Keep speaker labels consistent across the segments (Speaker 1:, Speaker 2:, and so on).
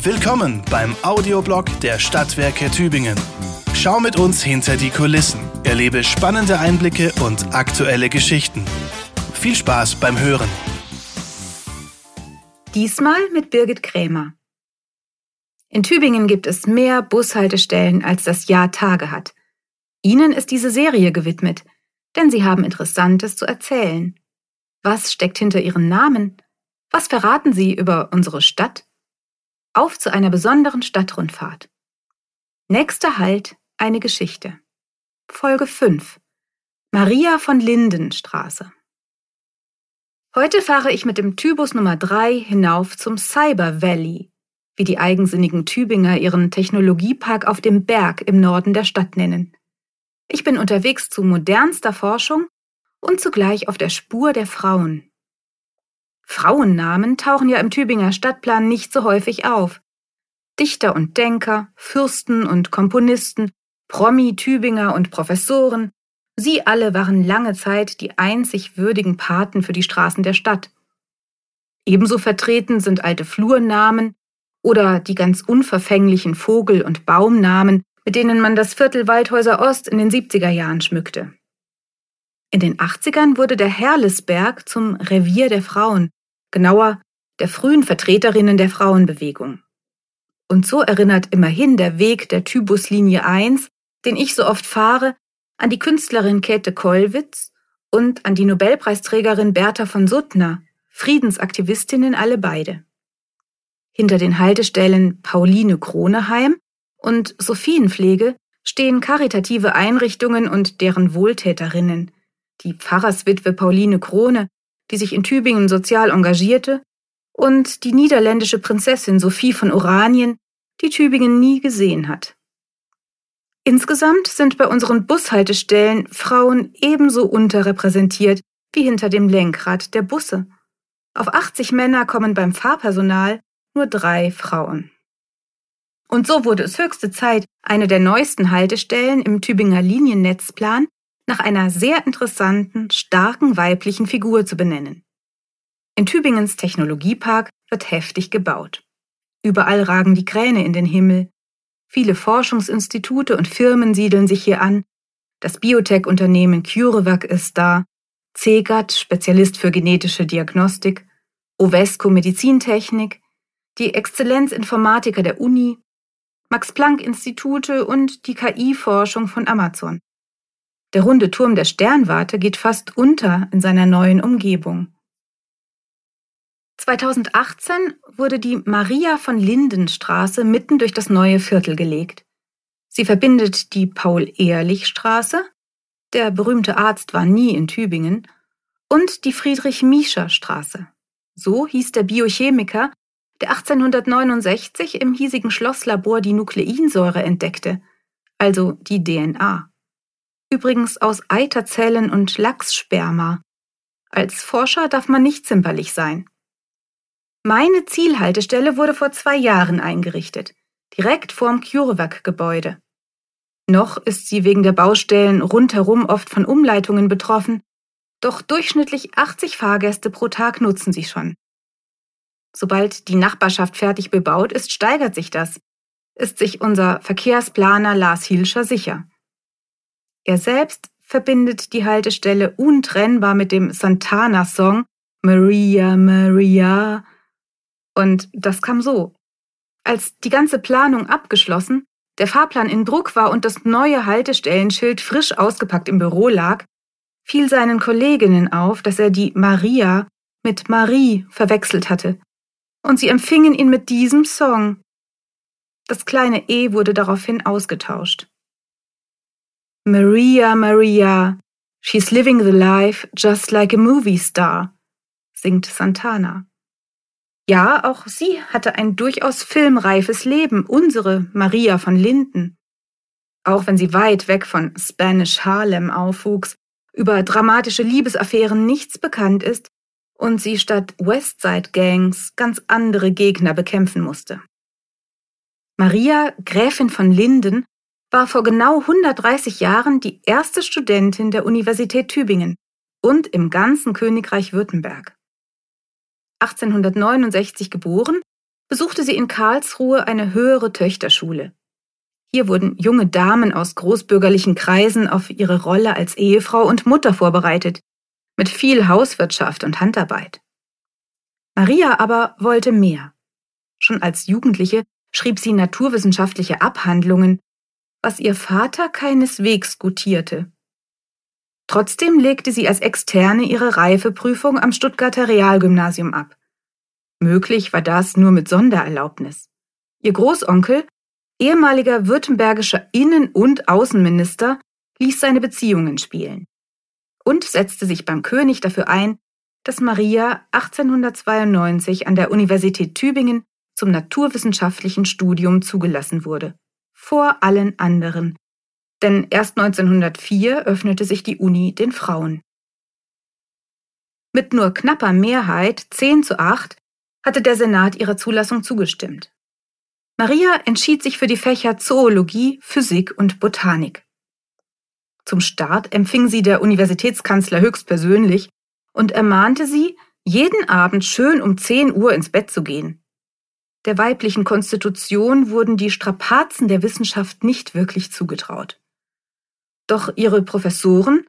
Speaker 1: Willkommen beim Audioblog der Stadtwerke Tübingen. Schau mit uns hinter die Kulissen, erlebe spannende Einblicke und aktuelle Geschichten. Viel Spaß beim Hören.
Speaker 2: Diesmal mit Birgit Krämer. In Tübingen gibt es mehr Bushaltestellen, als das Jahr Tage hat. Ihnen ist diese Serie gewidmet, denn Sie haben Interessantes zu erzählen. Was steckt hinter Ihren Namen? Was verraten Sie über unsere Stadt? Auf zu einer besonderen Stadtrundfahrt. Nächster Halt eine Geschichte. Folge 5. Maria von Lindenstraße. Heute fahre ich mit dem Tybus Nummer 3 hinauf zum Cyber Valley, wie die eigensinnigen Tübinger ihren Technologiepark auf dem Berg im Norden der Stadt nennen. Ich bin unterwegs zu modernster Forschung und zugleich auf der Spur der Frauen. Frauennamen tauchen ja im Tübinger Stadtplan nicht so häufig auf. Dichter und Denker, Fürsten und Komponisten, Promi-Tübinger und Professoren, sie alle waren lange Zeit die einzig würdigen Paten für die Straßen der Stadt. Ebenso vertreten sind alte Flurnamen oder die ganz unverfänglichen Vogel- und Baumnamen, mit denen man das Viertel Waldhäuser Ost in den 70er Jahren schmückte. In den 80ern wurde der Herlesberg zum Revier der Frauen, genauer der frühen Vertreterinnen der Frauenbewegung. Und so erinnert immerhin der Weg der Tybuslinie 1, den ich so oft fahre, an die Künstlerin Käthe Kollwitz und an die Nobelpreisträgerin Bertha von Suttner, Friedensaktivistinnen alle beide. Hinter den Haltestellen Pauline Kroneheim und Sophienpflege stehen karitative Einrichtungen und deren Wohltäterinnen, die Pfarrerswitwe Pauline Krone, die sich in Tübingen sozial engagierte, und die niederländische Prinzessin Sophie von Oranien, die Tübingen nie gesehen hat. Insgesamt sind bei unseren Bushaltestellen Frauen ebenso unterrepräsentiert wie hinter dem Lenkrad der Busse. Auf 80 Männer kommen beim Fahrpersonal nur drei Frauen. Und so wurde es höchste Zeit, eine der neuesten Haltestellen im Tübinger Liniennetzplan nach einer sehr interessanten, starken weiblichen Figur zu benennen. In Tübingens Technologiepark wird heftig gebaut. Überall ragen die Kräne in den Himmel. Viele Forschungsinstitute und Firmen siedeln sich hier an. Das Biotech-Unternehmen CureVac ist da, CEGAT, Spezialist für genetische Diagnostik, Ovesco Medizintechnik, die Exzellenzinformatiker der Uni, Max-Planck-Institute und die KI-Forschung von Amazon. Der runde Turm der Sternwarte geht fast unter in seiner neuen Umgebung. 2018 wurde die Maria von Lindenstraße mitten durch das neue Viertel gelegt. Sie verbindet die Paul-Ehrlich-Straße, der berühmte Arzt war nie in Tübingen, und die Friedrich-Miescher-Straße. So hieß der Biochemiker, der 1869 im hiesigen Schlosslabor die Nukleinsäure entdeckte, also die DNA. Übrigens aus Eiterzellen und Lachssperma. Als Forscher darf man nicht zimperlich sein. Meine Zielhaltestelle wurde vor zwei Jahren eingerichtet, direkt vorm CureVac-Gebäude. Noch ist sie wegen der Baustellen rundherum oft von Umleitungen betroffen, doch durchschnittlich 80 Fahrgäste pro Tag nutzen sie schon. Sobald die Nachbarschaft fertig bebaut ist, steigert sich das, ist sich unser Verkehrsplaner Lars Hilscher sicher. Er selbst verbindet die Haltestelle untrennbar mit dem Santana-Song Maria, Maria. Und das kam so. Als die ganze Planung abgeschlossen, der Fahrplan in Druck war und das neue Haltestellenschild frisch ausgepackt im Büro lag, fiel seinen Kolleginnen auf, dass er die Maria mit Marie verwechselt hatte und sie empfingen ihn mit diesem Song. Das kleine E wurde daraufhin ausgetauscht. Maria, Maria, she's living the life just like a movie star, singt Santana. Ja, auch sie hatte ein durchaus filmreifes Leben, unsere Maria von Linden. Auch wenn sie weit weg von Spanish Harlem aufwuchs, über dramatische Liebesaffären nichts bekannt ist, und sie statt Westside Gangs ganz andere Gegner bekämpfen musste. Maria, Gräfin von Linden, war vor genau 130 Jahren die erste Studentin der Universität Tübingen und im ganzen Königreich Württemberg. 1869 geboren, besuchte sie in Karlsruhe eine höhere Töchterschule. Hier wurden junge Damen aus großbürgerlichen Kreisen auf ihre Rolle als Ehefrau und Mutter vorbereitet, mit viel Hauswirtschaft und Handarbeit. Maria aber wollte mehr. Schon als Jugendliche schrieb sie naturwissenschaftliche Abhandlungen, was ihr Vater keineswegs gutierte. Trotzdem legte sie als Externe ihre Reifeprüfung am Stuttgarter Realgymnasium ab. Möglich war das nur mit Sondererlaubnis. Ihr Großonkel, ehemaliger württembergischer Innen- und Außenminister, ließ seine Beziehungen spielen und setzte sich beim König dafür ein, dass Maria 1892 an der Universität Tübingen zum naturwissenschaftlichen Studium zugelassen wurde. Vor allen anderen. Denn erst 1904 öffnete sich die Uni den Frauen. Mit nur knapper Mehrheit, 10 zu 8, hatte der Senat ihrer Zulassung zugestimmt. Maria entschied sich für die Fächer Zoologie, Physik und Botanik. Zum Start empfing sie der Universitätskanzler höchstpersönlich und ermahnte sie, jeden Abend schön um 10 Uhr ins Bett zu gehen. Der weiblichen Konstitution wurden die Strapazen der Wissenschaft nicht wirklich zugetraut. Doch ihre Professoren,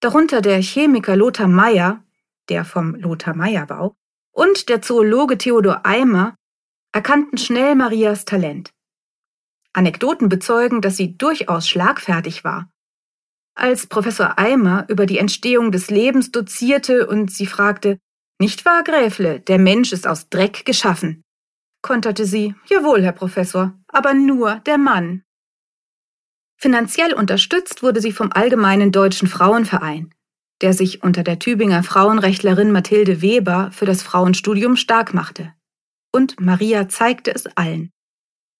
Speaker 2: darunter der Chemiker Lothar Meyer, der vom Lothar Meyer Bau, und der Zoologe Theodor Eimer erkannten schnell Marias Talent. Anekdoten bezeugen, dass sie durchaus schlagfertig war. Als Professor Eimer über die Entstehung des Lebens dozierte und sie fragte, nicht wahr, Gräfle, der Mensch ist aus Dreck geschaffen, konterte sie, jawohl, Herr Professor, aber nur der Mann. Finanziell unterstützt wurde sie vom Allgemeinen Deutschen Frauenverein, der sich unter der Tübinger Frauenrechtlerin Mathilde Weber für das Frauenstudium stark machte. Und Maria zeigte es allen.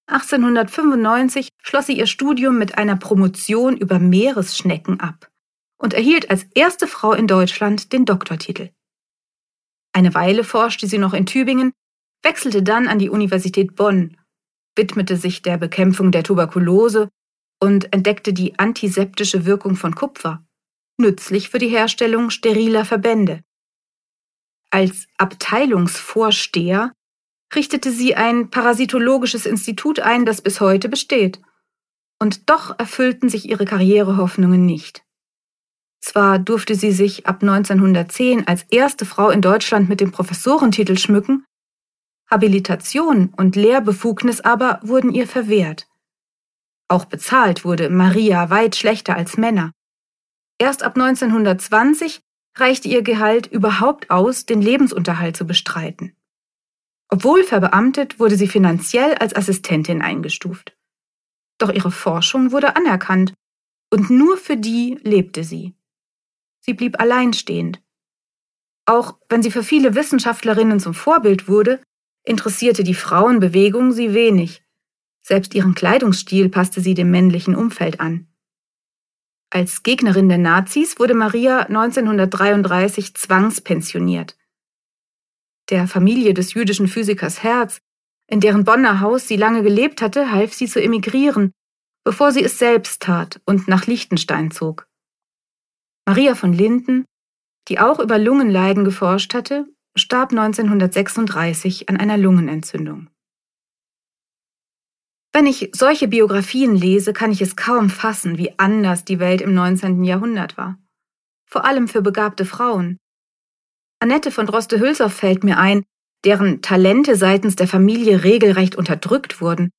Speaker 2: 1895 schloss sie ihr Studium mit einer Promotion über Meeresschnecken ab und erhielt als erste Frau in Deutschland den Doktortitel. Eine Weile forschte sie noch in Tübingen, wechselte dann an die Universität Bonn, widmete sich der Bekämpfung der Tuberkulose und entdeckte die antiseptische Wirkung von Kupfer nützlich für die Herstellung steriler Verbände. Als Abteilungsvorsteher richtete sie ein parasitologisches Institut ein, das bis heute besteht. Und doch erfüllten sich ihre Karrierehoffnungen nicht. Zwar durfte sie sich ab 1910 als erste Frau in Deutschland mit dem Professorentitel schmücken, Habilitation und Lehrbefugnis aber wurden ihr verwehrt. Auch bezahlt wurde Maria weit schlechter als Männer. Erst ab 1920 reichte ihr Gehalt überhaupt aus, den Lebensunterhalt zu bestreiten. Obwohl verbeamtet, wurde sie finanziell als Assistentin eingestuft. Doch ihre Forschung wurde anerkannt, und nur für die lebte sie. Sie blieb alleinstehend. Auch wenn sie für viele Wissenschaftlerinnen zum Vorbild wurde, interessierte die Frauenbewegung sie wenig. Selbst ihren Kleidungsstil passte sie dem männlichen Umfeld an. Als Gegnerin der Nazis wurde Maria 1933 zwangspensioniert. Der Familie des jüdischen Physikers Herz, in deren Bonner Haus sie lange gelebt hatte, half sie zu emigrieren, bevor sie es selbst tat und nach Liechtenstein zog. Maria von Linden, die auch über Lungenleiden geforscht hatte, starb 1936 an einer Lungenentzündung. Wenn ich solche Biografien lese, kann ich es kaum fassen, wie anders die Welt im 19. Jahrhundert war. Vor allem für begabte Frauen. Annette von Droste-Hülshoff fällt mir ein, deren Talente seitens der Familie regelrecht unterdrückt wurden,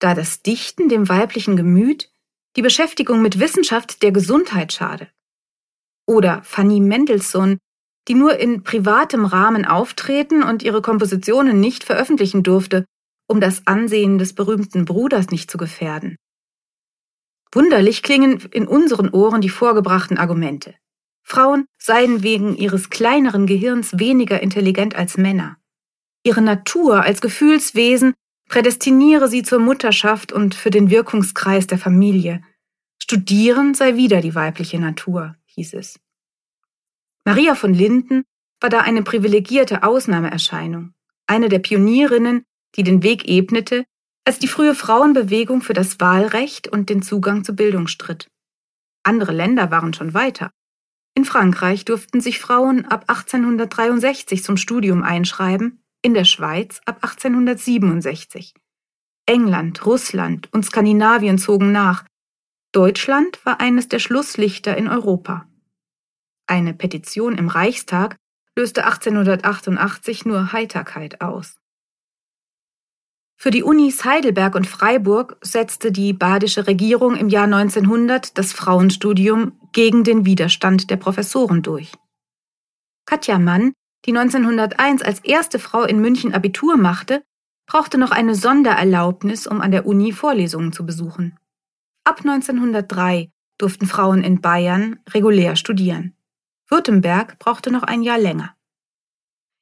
Speaker 2: da das Dichten dem weiblichen Gemüt, die Beschäftigung mit Wissenschaft der Gesundheit schade. Oder Fanny Mendelssohn, die nur in privatem Rahmen auftreten und ihre Kompositionen nicht veröffentlichen durfte, um das Ansehen des berühmten Bruders nicht zu gefährden. Wunderlich klingen in unseren Ohren die vorgebrachten Argumente. Frauen seien wegen ihres kleineren Gehirns weniger intelligent als Männer. Ihre Natur als Gefühlswesen prädestiniere sie zur Mutterschaft und für den Wirkungskreis der Familie. Studieren sei wieder die weibliche Natur, hieß es. Maria von Linden war da eine privilegierte Ausnahmeerscheinung, eine der Pionierinnen die den Weg ebnete, als die frühe Frauenbewegung für das Wahlrecht und den Zugang zur Bildung stritt. Andere Länder waren schon weiter. In Frankreich durften sich Frauen ab 1863 zum Studium einschreiben, in der Schweiz ab 1867. England, Russland und Skandinavien zogen nach. Deutschland war eines der Schlusslichter in Europa. Eine Petition im Reichstag löste 1888 nur Heiterkeit aus. Für die Unis Heidelberg und Freiburg setzte die badische Regierung im Jahr 1900 das Frauenstudium gegen den Widerstand der Professoren durch. Katja Mann, die 1901 als erste Frau in München Abitur machte, brauchte noch eine Sondererlaubnis, um an der Uni Vorlesungen zu besuchen. Ab 1903 durften Frauen in Bayern regulär studieren. Württemberg brauchte noch ein Jahr länger.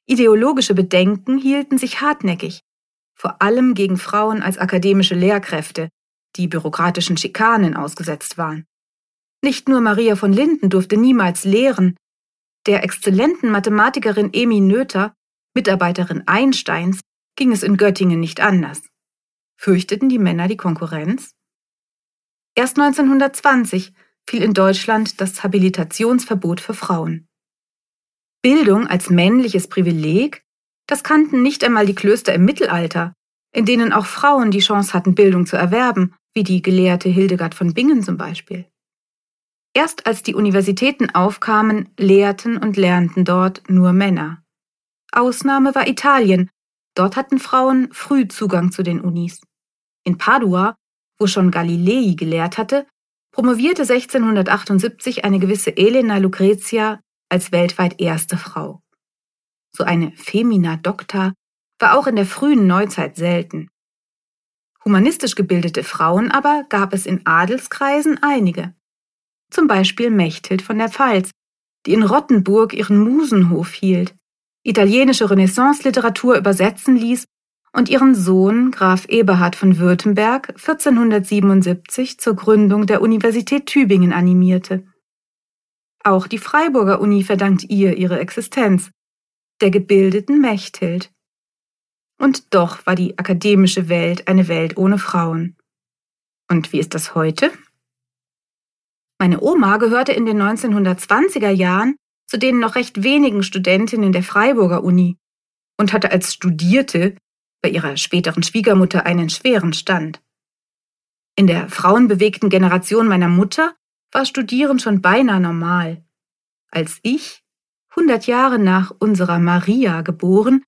Speaker 2: Ideologische Bedenken hielten sich hartnäckig, vor allem gegen Frauen als akademische Lehrkräfte, die bürokratischen Schikanen ausgesetzt waren. Nicht nur Maria von Linden durfte niemals lehren, der exzellenten Mathematikerin Emi Noether, Mitarbeiterin Einsteins, ging es in Göttingen nicht anders. Fürchteten die Männer die Konkurrenz? Erst 1920 fiel in Deutschland das Habilitationsverbot für Frauen. Bildung als männliches Privileg das kannten nicht einmal die Klöster im Mittelalter, in denen auch Frauen die Chance hatten, Bildung zu erwerben, wie die Gelehrte Hildegard von Bingen zum Beispiel. Erst als die Universitäten aufkamen, lehrten und lernten dort nur Männer. Ausnahme war Italien, dort hatten Frauen früh Zugang zu den Unis. In Padua, wo schon Galilei gelehrt hatte, promovierte 1678 eine gewisse Elena Lucrezia als weltweit erste Frau so eine Femina Docta, war auch in der frühen Neuzeit selten. Humanistisch gebildete Frauen aber gab es in Adelskreisen einige. Zum Beispiel Mechthild von der Pfalz, die in Rottenburg ihren Musenhof hielt, italienische Renaissance-Literatur übersetzen ließ und ihren Sohn Graf Eberhard von Württemberg 1477 zur Gründung der Universität Tübingen animierte. Auch die Freiburger Uni verdankt ihr ihre Existenz der gebildeten Mechthild. Und doch war die akademische Welt eine Welt ohne Frauen. Und wie ist das heute? Meine Oma gehörte in den 1920er Jahren zu den noch recht wenigen Studentinnen der Freiburger Uni und hatte als Studierte bei ihrer späteren Schwiegermutter einen schweren Stand. In der frauenbewegten Generation meiner Mutter war Studieren schon beinahe normal. Als ich, 100 Jahre nach unserer Maria geboren,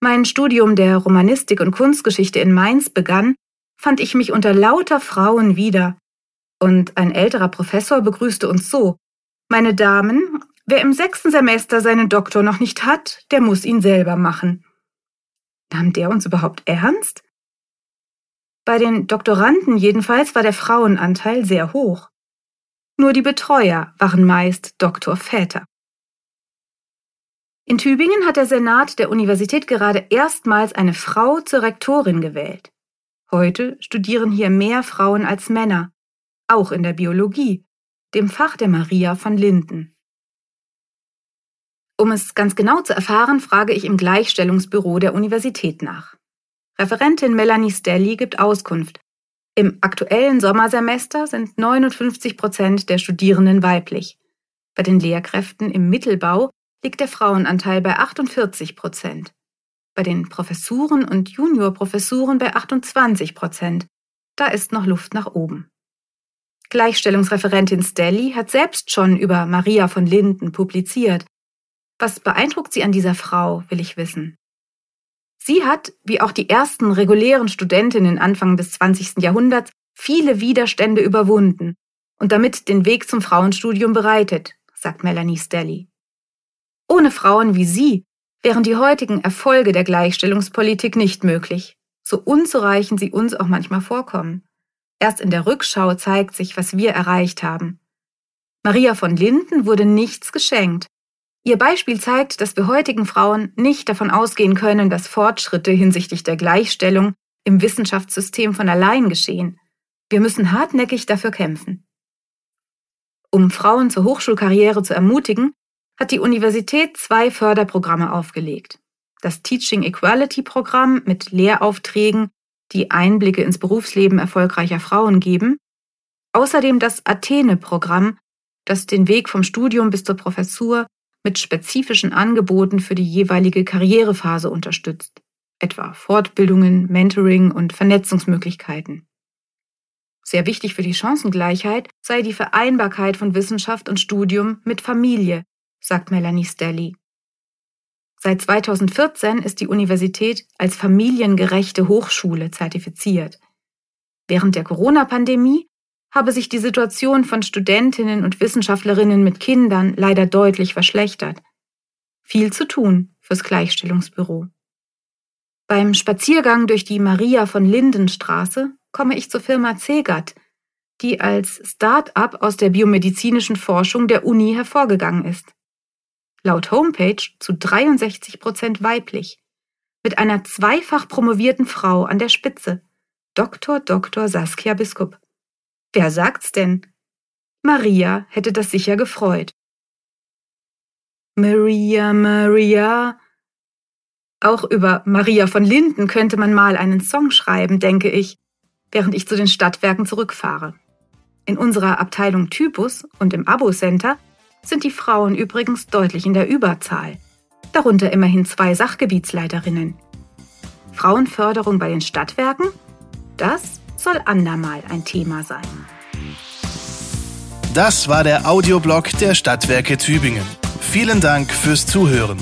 Speaker 2: mein Studium der Romanistik und Kunstgeschichte in Mainz begann, fand ich mich unter lauter Frauen wieder. Und ein älterer Professor begrüßte uns so. Meine Damen, wer im sechsten Semester seinen Doktor noch nicht hat, der muss ihn selber machen. Nahm der uns überhaupt ernst? Bei den Doktoranden jedenfalls war der Frauenanteil sehr hoch. Nur die Betreuer waren meist Doktorväter. In Tübingen hat der Senat der Universität gerade erstmals eine Frau zur Rektorin gewählt. Heute studieren hier mehr Frauen als Männer, auch in der Biologie, dem Fach der Maria von Linden. Um es ganz genau zu erfahren, frage ich im Gleichstellungsbüro der Universität nach. Referentin Melanie Stelly gibt Auskunft. Im aktuellen Sommersemester sind 59 Prozent der Studierenden weiblich. Bei den Lehrkräften im Mittelbau liegt der Frauenanteil bei 48 Prozent, bei den Professuren und Juniorprofessuren bei 28 Prozent. Da ist noch Luft nach oben. Gleichstellungsreferentin Stelly hat selbst schon über Maria von Linden publiziert. Was beeindruckt Sie an dieser Frau, will ich wissen. Sie hat, wie auch die ersten regulären Studentinnen Anfang des 20. Jahrhunderts, viele Widerstände überwunden und damit den Weg zum Frauenstudium bereitet, sagt Melanie Stelly. Ohne Frauen wie Sie wären die heutigen Erfolge der Gleichstellungspolitik nicht möglich, so unzureichend sie uns auch manchmal vorkommen. Erst in der Rückschau zeigt sich, was wir erreicht haben. Maria von Linden wurde nichts geschenkt. Ihr Beispiel zeigt, dass wir heutigen Frauen nicht davon ausgehen können, dass Fortschritte hinsichtlich der Gleichstellung im Wissenschaftssystem von allein geschehen. Wir müssen hartnäckig dafür kämpfen. Um Frauen zur Hochschulkarriere zu ermutigen, hat die Universität zwei Förderprogramme aufgelegt. Das Teaching Equality Programm mit Lehraufträgen, die Einblicke ins Berufsleben erfolgreicher Frauen geben. Außerdem das Athene Programm, das den Weg vom Studium bis zur Professur mit spezifischen Angeboten für die jeweilige Karrierephase unterstützt, etwa Fortbildungen, Mentoring und Vernetzungsmöglichkeiten. Sehr wichtig für die Chancengleichheit sei die Vereinbarkeit von Wissenschaft und Studium mit Familie, sagt Melanie Stelly. Seit 2014 ist die Universität als familiengerechte Hochschule zertifiziert. Während der Corona-Pandemie habe sich die Situation von Studentinnen und Wissenschaftlerinnen mit Kindern leider deutlich verschlechtert. Viel zu tun fürs Gleichstellungsbüro. Beim Spaziergang durch die Maria von Lindenstraße komme ich zur Firma Zegat, die als Start-up aus der biomedizinischen Forschung der Uni hervorgegangen ist. Laut Homepage zu 63 Prozent weiblich, mit einer zweifach promovierten Frau an der Spitze, Dr. Dr. Saskia Biskup. Wer sagt's denn? Maria hätte das sicher gefreut. Maria, Maria. Auch über Maria von Linden könnte man mal einen Song schreiben, denke ich während ich zu den Stadtwerken zurückfahre. In unserer Abteilung Typus und im Abo-Center sind die Frauen übrigens deutlich in der Überzahl. Darunter immerhin zwei Sachgebietsleiterinnen. Frauenförderung bei den Stadtwerken? Das soll andermal ein Thema sein.
Speaker 1: Das war der Audioblog der Stadtwerke Tübingen. Vielen Dank fürs Zuhören.